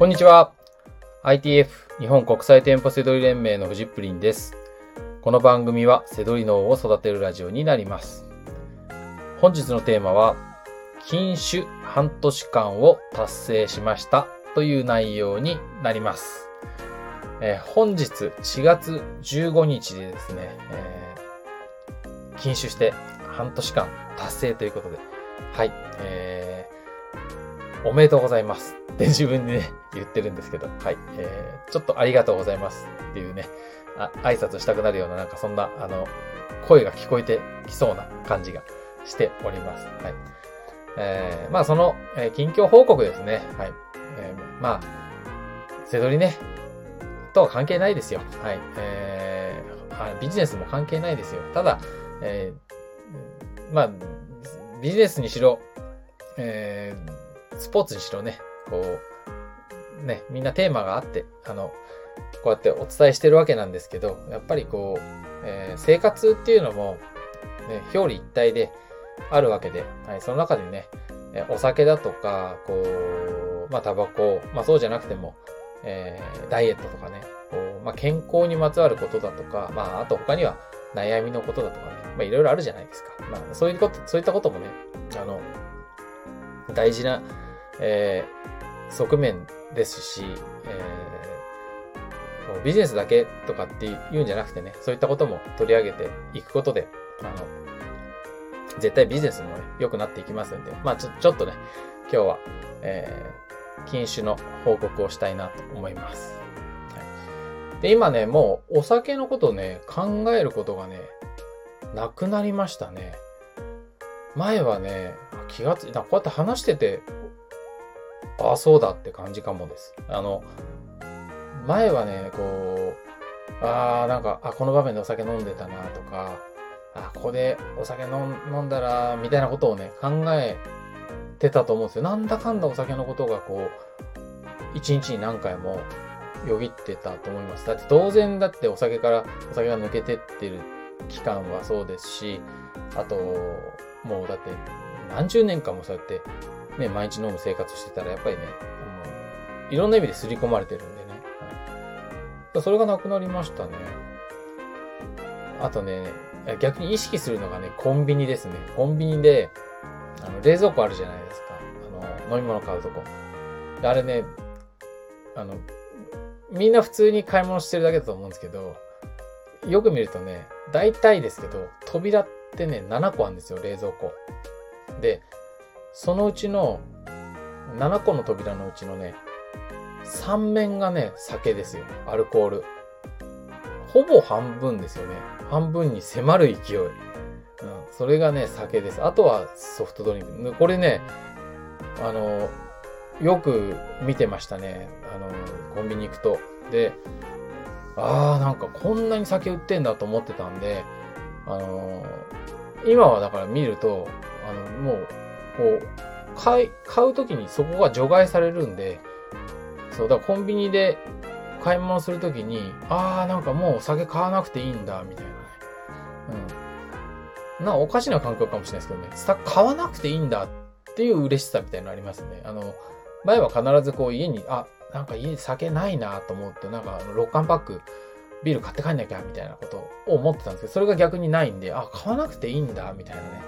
こんにちは。ITF 日本国際店舗セドリ連盟のフジップリンです。この番組はセドリ脳を育てるラジオになります。本日のテーマは、禁酒半年間を達成しましたという内容になります。えー本日4月15日でですね、えー禁酒して半年間達成ということで、はい、えー、おめでとうございますって自分でね、言ってるんですけど、はい、えー、ちょっとありがとうございますっていうね、あ挨拶したくなるような、なんかそんな、あの、声が聞こえてきそうな感じがしております。はい。えー、まあその、えー近況報告ですね。はい。えー、まあ、せどりね、とは関係ないですよ。はい。えー、ビジネスも関係ないですよ。ただ、えー、まあ、ビジネスにしろ、えー、スポーツにしろね、こう、ね、みんなテーマがあって、あの、こうやってお伝えしてるわけなんですけど、やっぱりこう、えー生活っていうのも、ね、表裏一体であるわけで、はい、その中でね、えお酒だとか、こう、まあ、タバコ、まあ、そうじゃなくても、えーダイエットとかね、こう、まあ、健康にまつわることだとか、まあ、あと他には悩みのことだとかね、まあ、いろいろあるじゃないですか。まあ、そういうこと、そういったこともね、あの、大事な、えー側面ですし、えービジネスだけとかって言うんじゃなくてね、そういったことも取り上げていくことで、あの、絶対ビジネスもね、良くなっていきますんで、まあちょ、ちょっとね、今日は、えー、禁酒の報告をしたいなと思います。はい、で、今ね、もうお酒のことをね、考えることがね、なくなりましたね。前はね、気がついた、こうやって話してて、ああ、そうだって感じかもです。あの、前はね、こう、ああ、なんか、あ、この場面でお酒飲んでたなとか、あ、ここでお酒飲んだら、みたいなことをね、考えてたと思うんですよ。なんだかんだお酒のことがこう、一日に何回もよぎってたと思います。だって当然だってお酒からお酒が抜けてってる期間はそうですし、あと、もうだって何十年間もそうやってね、毎日飲む生活してたらやっぱりね、あのいろんな意味で刷り込まれてるんでね。はい、それがなくなりましたね。あとね、逆に意識するのがね、コンビニですね。コンビニで、あの、冷蔵庫あるじゃないですか。あの、飲み物買うとこ。あれね、あの、みんな普通に買い物してるだけだと思うんですけど、よく見るとね、大体ですけど、扉ってね、7個あるんですよ、冷蔵庫。で、そのうちの、7個の扉のうちのね、3面がね、酒ですよ。アルコール。ほぼ半分ですよね。半分に迫る勢い。うん。それがね、酒です。あとはソフトドリンク。これね、あの、よく見てましたね。あの、コンビニ行くと。で、あー、なんかこんなに酒売ってんだと思ってたんで、あの、今はだから見ると、あの、もう、こう、買い、買うときにそこが除外されるんで、そう、だからコンビニで買い物するときに、あー、なんかもうお酒買わなくていいんだ、みたいなね。うん。な、おかしな感覚かもしれないですけどね、買わなくていいんだっていう嬉しさみたいなのありますね。あの、前は必ずこう家に、あ、なんか家に酒ないなと思って、なんかあの6缶パック、ビール買って帰んなきゃ、みたいなことを思ってたんですけど、それが逆にないんで、あ、買わなくていいんだ、みたいなね。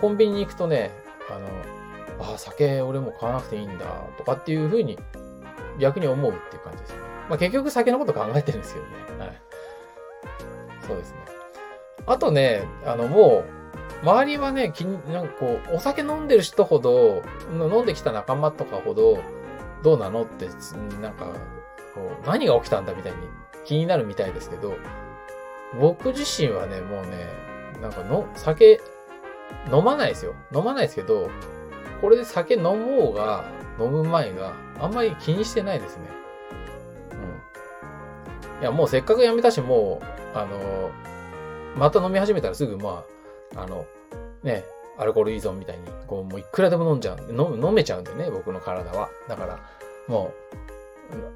コンビニに行くとね、あの、あ、酒俺も買わなくていいんだ、とかっていう風に逆に思うっていう感じですね。まあ結局酒のこと考えてるんですけどね。はい。そうですね。あとね、あのもう、周りはね、気に、なんかこう、お酒飲んでる人ほど、飲んできた仲間とかほど、どうなのって、なんか、こう、何が起きたんだみたいに気になるみたいですけど、僕自身はね、もうね、なんかの、酒、飲まないですよ。飲まないですけど、これで酒飲もうが、飲む前があんまり気にしてないですね。うん。いや、もうせっかくやめたし、もう、あの、また飲み始めたらすぐ、まあ、あの、ね、アルコール依存みたいに、こう、もういくらでも飲んじゃう、飲飲めちゃうんでね、僕の体は。だから、も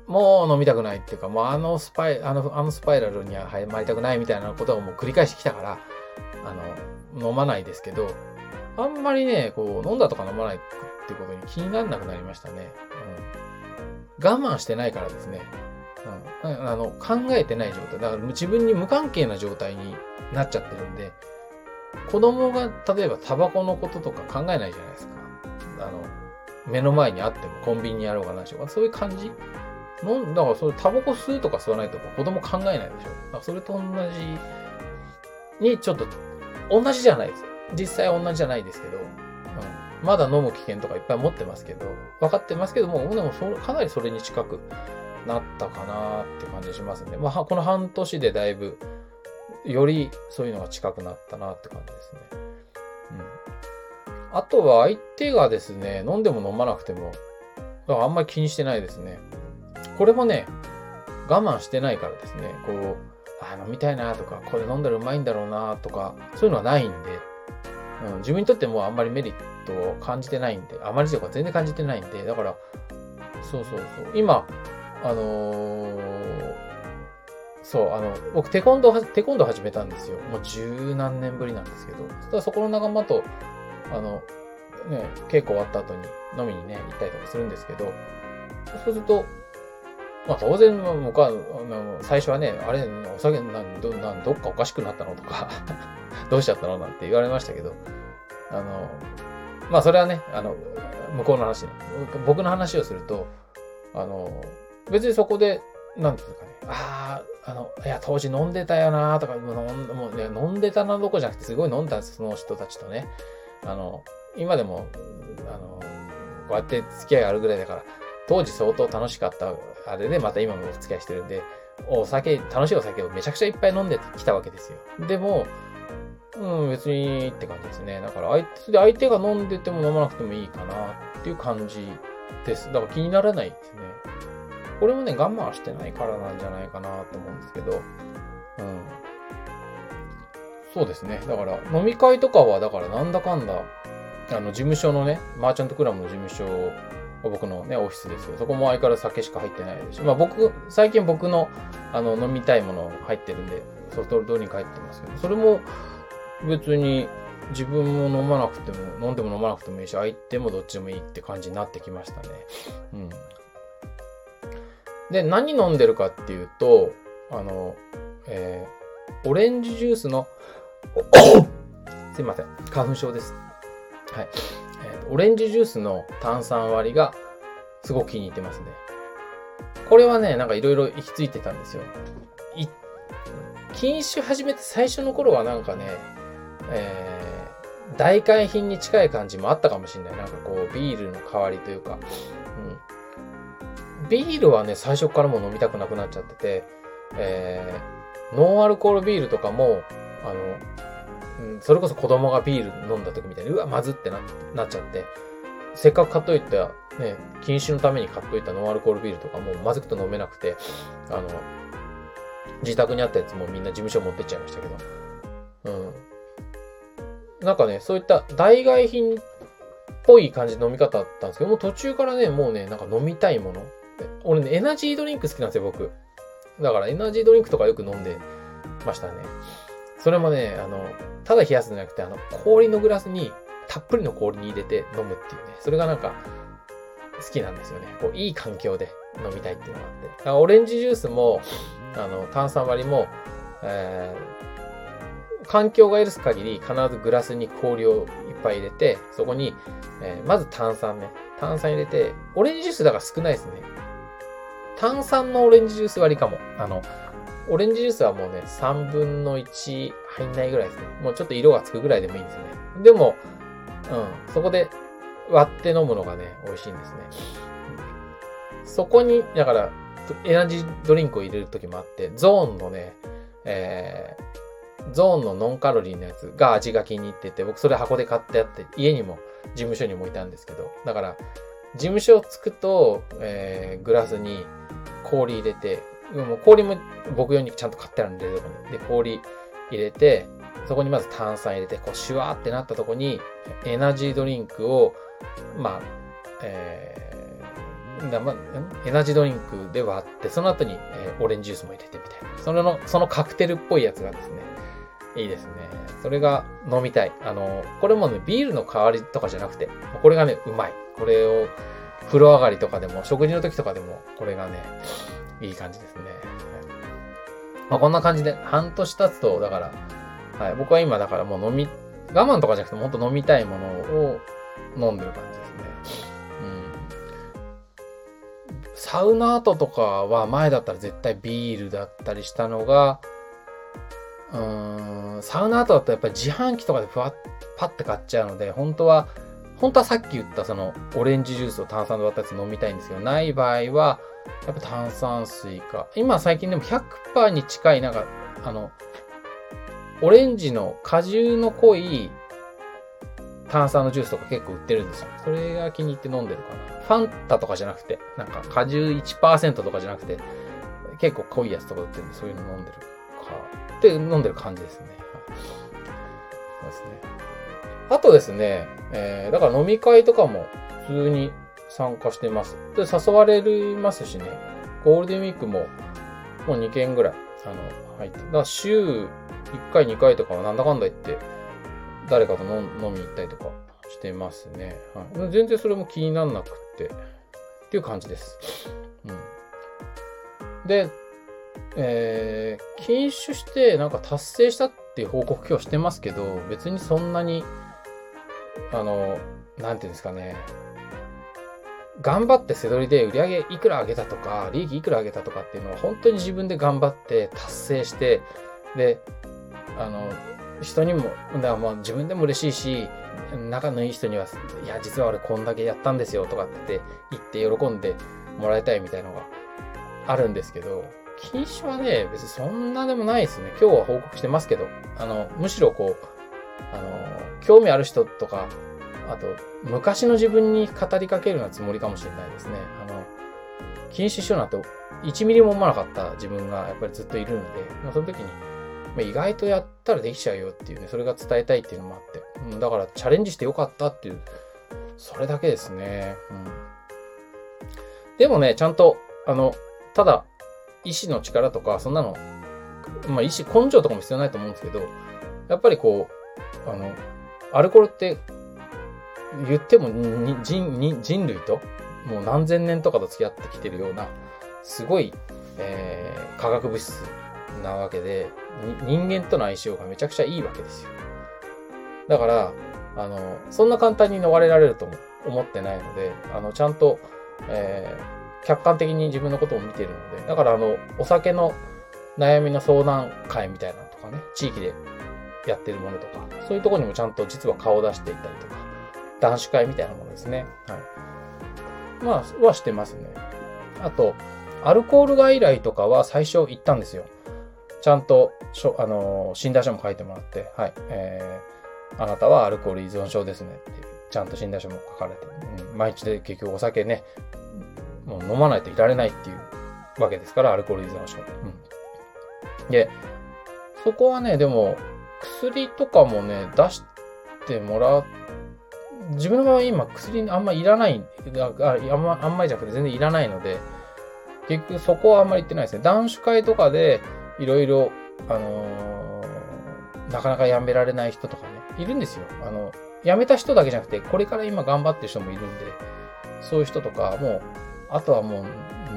う、もう飲みたくないっていうか、もうあのスパイ、あの、あのスパイラルには入りたくないみたいなことをもう繰り返してきたから、あの、飲まないですけど、あんまりね、こう、飲んだとか飲まないってことに気にならなくなりましたね。うん。我慢してないからですね。うん、あの考えてない状態。だから自分に無関係な状態になっちゃってるんで、子供が例えばタバコのこととか考えないじゃないですか。あの、目の前にあってもコンビニにあろうがないしょそういう感じのだからそれタバコ吸うとか吸わないとか子供考えないでしょ。だからそれと同じにちょっと同じじゃないです。実際同じじゃないですけど、うん、まだ飲む危険とかいっぱい持ってますけど、分かってますけども、でもそかなりそれに近くなったかなって感じしますね。まあ、この半年でだいぶ、よりそういうのが近くなったなって感じですね。うん。あとは相手がですね、飲んでも飲まなくても、だからあんまり気にしてないですね。これもね、我慢してないからですね、こう、あ、飲みたいなとか、これ飲んだらうまいんだろうなとか、そういうのはないんで、うん、自分にとってもあんまりメリットを感じてないんで、あまりというか全然感じてないんで、だから、そうそうそう。今、あのー、そう、あの、僕、テコンドー、テコンドー始めたんですよ。もう十何年ぶりなんですけど。そしたらそこの仲間と、あの、ね、稽古終わった後に飲みにね、行ったりとかするんですけど、そうすると、まあ当然、僕は、最初はね、あれ、お酒なんどなんどっかおかしくなったのとか どうしちゃったのなんて言われましたけど、あの、まあそれはね、あの、向こうの話ね。僕の話をすると、あの、別にそこで、なんていうかね、ああ、あの、いや、当時飲んでたよなとか、もうもう、ね、飲んでたなどこじゃなくて、すごい飲んだんです、その人たちとね。あの、今でも、あの、こうやって付き合いあるぐらいだから、当時相当楽しかったあれでまた今もお付き合いしてるんで、お酒、楽しいお酒をめちゃくちゃいっぱい飲んできたわけですよ。でも、うん、別にって感じですね。だから相手、相手が飲んでても飲まなくてもいいかなっていう感じです。だから気にならないですね。これもね、我慢してないからなんじゃないかなと思うんですけど、うん。そうですね。だから飲み会とかは、だからなんだかんだ、あの、事務所のね、マーチャントクラブの事務所僕のね、オフィスですよ。そこも相変わらず酒しか入ってないですし、まあ僕、最近僕の、あの、飲みたいもの入ってるんで、ソフトドリンク入ってますけど、それも別に自分も飲まなくても、飲んでも飲まなくてもいいし、相手もどっちでもいいって感じになってきましたね。うん。で、何飲んでるかっていうと、あの、えー、オレンジジュースの すいません。花粉症です。はい。オレンジジュースの炭酸割りがすごく気に入ってますね。これはね、なんかいろいろ行き着いてたんですよ。禁酒始めて最初の頃はなんかね、えー、代替品に近い感じもあったかもしれない。なんかこう、ビールの代わりというか、うん。ビールはね、最初からもう飲みたくなくなっちゃってて、えー、ノンアルコールビールとかも、あの、それこそ子供がビール飲んだ時みたいに、うわ、まずってななっちゃって、せっかく買っといた、ね、禁酒のために買っといたノンアルコールビールとかもうまずくと飲めなくて、あの、自宅にあったやつもみんな事務所持ってっちゃいましたけど、うん。なんかね、そういった代替品っぽい感じの飲み方だったんですけど、もう途中からね、もうね、なんか飲みたいもの。俺ね、エナジードリンク好きなんですよ、僕。だからエナジードリンクとかよく飲んでましたね。それもね、あの、ただ冷やすんじゃなくて、あの、氷のグラスにたっぷりの氷に入れて飲むっていうね、それがなんか好きなんですよね。こう、いい環境で飲みたいっていうのがあって。だからオレンジジュースも、あの、炭酸割りも、えー、環境が許す限り必ずグラスに氷をいっぱい入れて、そこに、えー、まず炭酸ね。炭酸入れて、オレンジジュースだから少ないですね。炭酸のオレンジジュース割りかも。あの、オレンジジュースはもうね、3分の1入んないぐらいですね。もうちょっと色がつくぐらいでもいいんですよね。でも、うん、そこで割って飲むのがね、美味しいんですね。そこに、だから、エナジードリンクを入れる時もあって、ゾーンのね、えー、ゾーンのノンカロリーのやつが味が気に入ってて、僕それ箱で買ってあって、家にも事務所にもいたんですけど、だから、事務所をつくと、えー、グラスに氷入れて、もう氷も僕用にちゃんと買ってあるんで、で、氷入れて、そこにまず炭酸入れて、こう、シュワーってなったとこに、エナジードリンクを、まあ、えー、だまエナジードリンクで割って、その後に、えー、オレンジジュースも入れてみたいな。その、そのカクテルっぽいやつがですね、いいですね。それが飲みたい。あの、これもね、ビールの代わりとかじゃなくて、これがね、うまい。これを風呂上がりとかでも、食事の時とかでも、これがね、いい感じですね。はい、まあ、こんな感じで、半年経つと、だから、はい、僕は今だからもう飲み、我慢とかじゃなくて、もっと飲みたいものを飲んでる感じですね。うん。サウナ後とかは前だったら絶対ビールだったりしたのが、うーん、サウナ後だとやっぱり自販機とかでふわっ、パッて買っちゃうので、本当は、本当はさっき言ったそのオレンジジュースを炭酸で割ったやつ飲みたいんですけど、ない場合は、やっぱ炭酸水か。今最近でも100%に近い、なんか、あの、オレンジの果汁の濃い炭酸のジュースとか結構売ってるんですよ。それが気に入って飲んでるかな。ファンタとかじゃなくて、なんか果汁1%とかじゃなくて、結構濃いやつとか売ってるんで、そういうの飲んでるか。って飲んでる感じですね。そうですね。あとですね、えー、だから飲み会とかも普通に参加してます。で、誘われますしね、ゴールデンウィークももう2件ぐらい、あの、入って。だから週1回2回とかはなんだかんだ言って、誰かと飲みに行ったりとかしてますね。はい、全然それも気になんなくって、っていう感じです。うん。で、えー、禁酒してなんか達成したっていう報告今日してますけど、別にそんなに、あの、なんていうんですかね、頑張って背取りで売り上げいくら上げたとか、利益いくら上げたとかっていうのは本当に自分で頑張って達成して、で、あの、人にも、だからまあ自分でも嬉しいし、仲のいい人には、いや、実は俺こんだけやったんですよとかって言って喜んでもらいたいみたいのがあるんですけど、禁止はね、別にそんなでもないですね。今日は報告してますけど、あの、むしろこう、あの、興味ある人とか、あと、昔の自分に語りかけるようなつもりかもしれないですね。あの、禁止しようなんて1ミリも思わなかった自分がやっぱりずっといるので、まあ、その時に、まあ、意外とやったらできちゃうよっていうね、それが伝えたいっていうのもあって、うん、だからチャレンジしてよかったっていう、それだけですね。うん。でもね、ちゃんと、あの、ただ、意志の力とか、そんなの、まあ意志、根性とかも必要ないと思うんですけど、やっぱりこう、あの、アルコールって言っても人人類ともう何千年とかと付き合ってきてるような、すごい、えー、化学物質なわけで、人間との相性がめちゃくちゃいいわけですよ。だから、あの、そんな簡単に逃れられると思ってないので、あの、ちゃんと、えー、客観的に自分のことを見てるので、だからあの、お酒の悩みの相談会みたいなのとかね、地域でやってるものとか、そういうとこにもちゃんと実は顔を出していったりとか、男子会みたいなものですね。はい。まあ、はしてますね。あと、アルコール外来とかは最初行ったんですよ。ちゃんと、しょあのー、診断書も書いてもらって、はい、えー、あなたはアルコール依存症ですねっていう、ちゃんと診断書も書かれて、うん、毎日で結局お酒ね、もう飲まないといられないっていうわけですから、アルコール依存症。うん。で、そこはね、でも、薬とかもね、出してもらっ自分の場合今薬あんまいらない、ああんまあんまりじゃなくて全然いらないので、結局そこはあんまり言ってないですね。男子会とかでいろいろ、あのー、なかなかやめられない人とかね、いるんですよ。あの、やめた人だけじゃなくて、これから今頑張ってる人もいるんで、そういう人とか、もう、あとはもう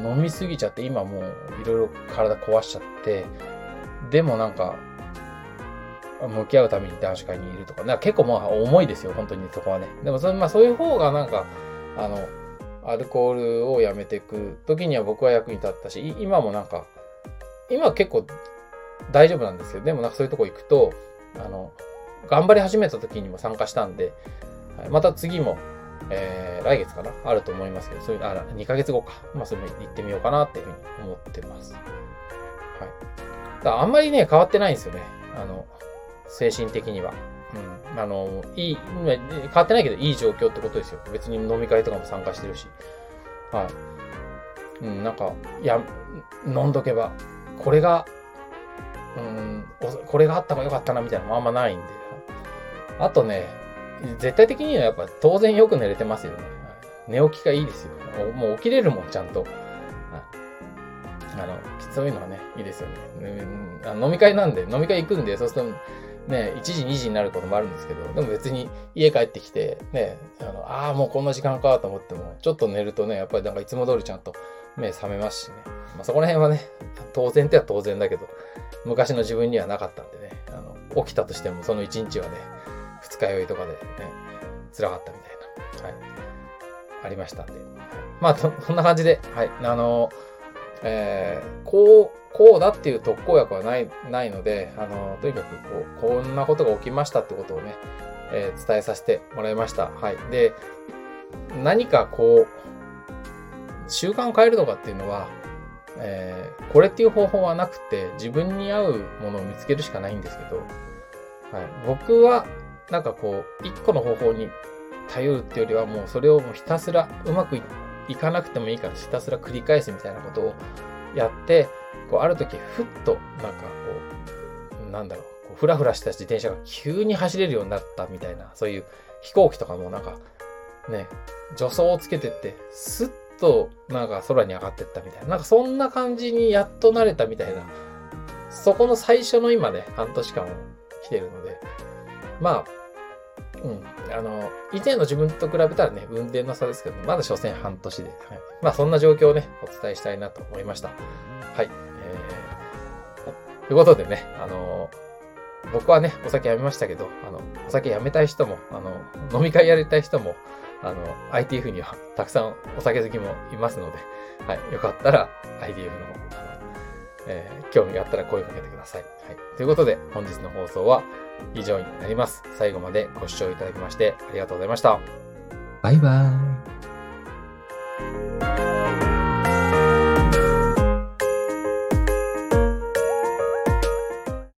飲みすぎちゃって、今もういろいろ体壊しちゃって、でもなんか、向き合うために男子会にいるとか、か結構まあ重いですよ、本当にそこはね。でもそ,、まあ、そういう方がなんか、あの、アルコールをやめていく時には僕は役に立ったし、今もなんか、今結構大丈夫なんですけど、でもなんかそういうとこ行くと、あの、頑張り始めた時にも参加したんで、また次も、えー、来月かな？あると思いますけど、そういう、あ、2ヶ月後か。まあ、それ行ってみようかなっていうふうに思ってます。はい。だあんまりね、変わってないんですよね。あの、精神的には。うん。あの、いい、変わってないけどいい状況ってことですよ。別に飲み会とかも参加してるし。はい。うん、なんか、や、飲んどけば、これが、うん、これがあった方がよかったなみたいなのもあんまないんで。あとね、絶対的にはやっぱ当然よく寝れてますよね。寝起きがいいですよ。もう起きれるもん、ちゃんと。あの、そういのはね、いいですよね。飲み会なんで、飲み会行くんで、そうすると、ね、1時2時になることもあるんですけど、でも別に家帰ってきて、ね、あの、ああ、もうこんな時間かと思っても、ちょっと寝るとね、やっぱりなんかいつも通りちゃんと目覚めますしね。まあ、そこら辺はね、当然っては当然だけど、昔の自分にはなかったんでね、あの、起きたとしてもその1日はね、二日酔いとかでね、辛かったみたいな、はい、ありましたんで。まあ、そんな感じで、はい、あの、えー、こう、こうだっていう特効薬はない、ないので、あの、とにかくこう、こんなことが起きましたってことをね、えー、伝えさせてもらいました。はい。で、何かこう、習慣を変えるのかっていうのは、えー、これっていう方法はなくて、自分に合うものを見つけるしかないんですけど、はい。僕は、なんかこう、一個の方法に頼るっていうよりは、もうそれをもうひたすらうまくいって行かなくてもいいからひたすら繰り返すみたいなことをやって、こう、ある時、ふっと、なんかこう、なんだろう、こうふらふらした自転車が急に走れるようになったみたいな、そういう飛行機とかもなんか、ね、助走をつけてって、スッとなんか空に上がってったみたいな、なんかそんな感じにやっと慣れたみたいな、そこの最初の今ね、半年間来てるので、まあ、うん。あの、以前の自分と比べたらね、運転の差ですけど、まだ所詮半年で。はい、まあ、そんな状況をね、お伝えしたいなと思いました。はい。ということでね、あの、僕はね、お酒やめましたけど、あの、お酒やめたい人も、あの、飲み会やりたい人も、あの、ITF にはたくさんお酒好きもいますので、はい、よかったら ITF、の、えー、興味があったら声をかけてください。はい。ということで、本日の放送は以上になります。最後までご視聴いただきましてありがとうございました。バイバーイ。